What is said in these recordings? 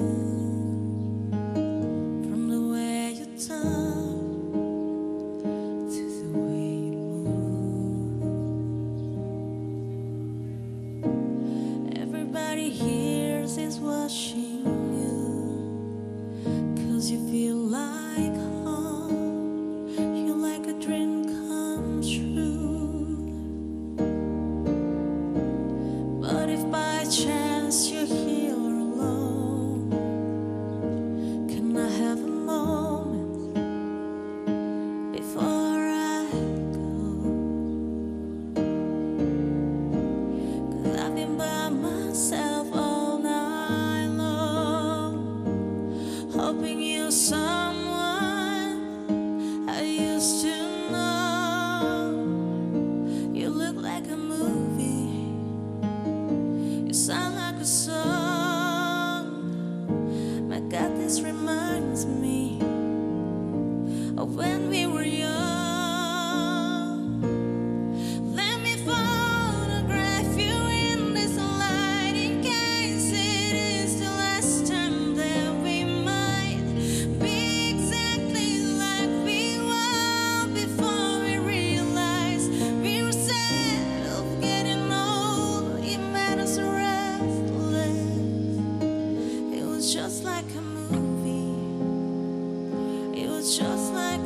you. You sound like a song. My God, this reminds me.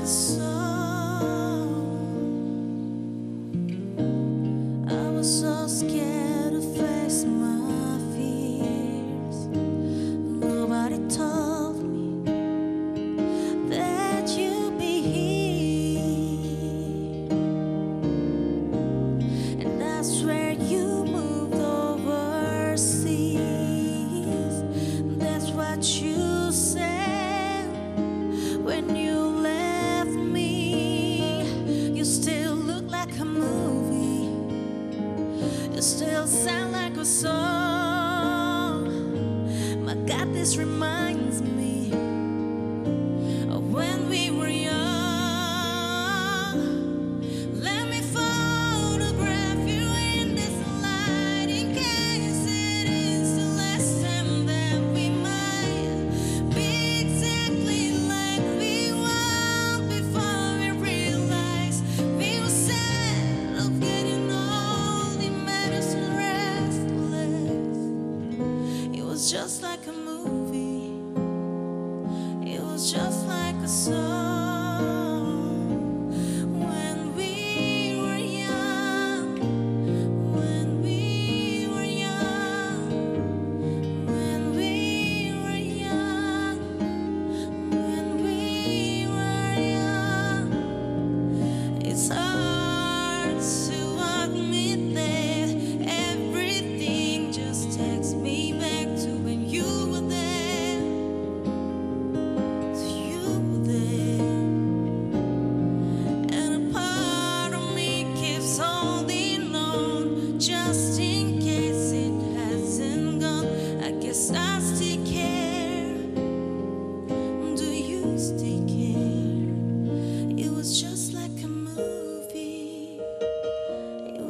the. reminds me of when we were young. Let me photograph you in this light in case it is that we might be exactly like we were before we realized we were of getting old. Made us restless. It was just like a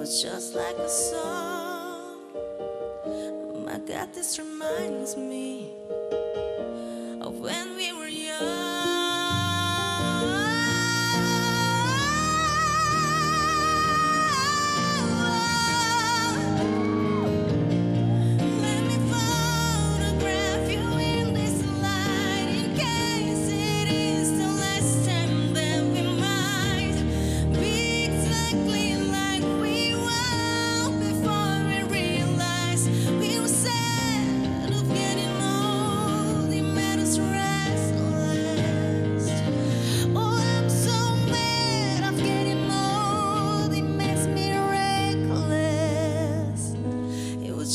was just like a song. My God, this reminds me.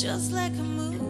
just like a movie.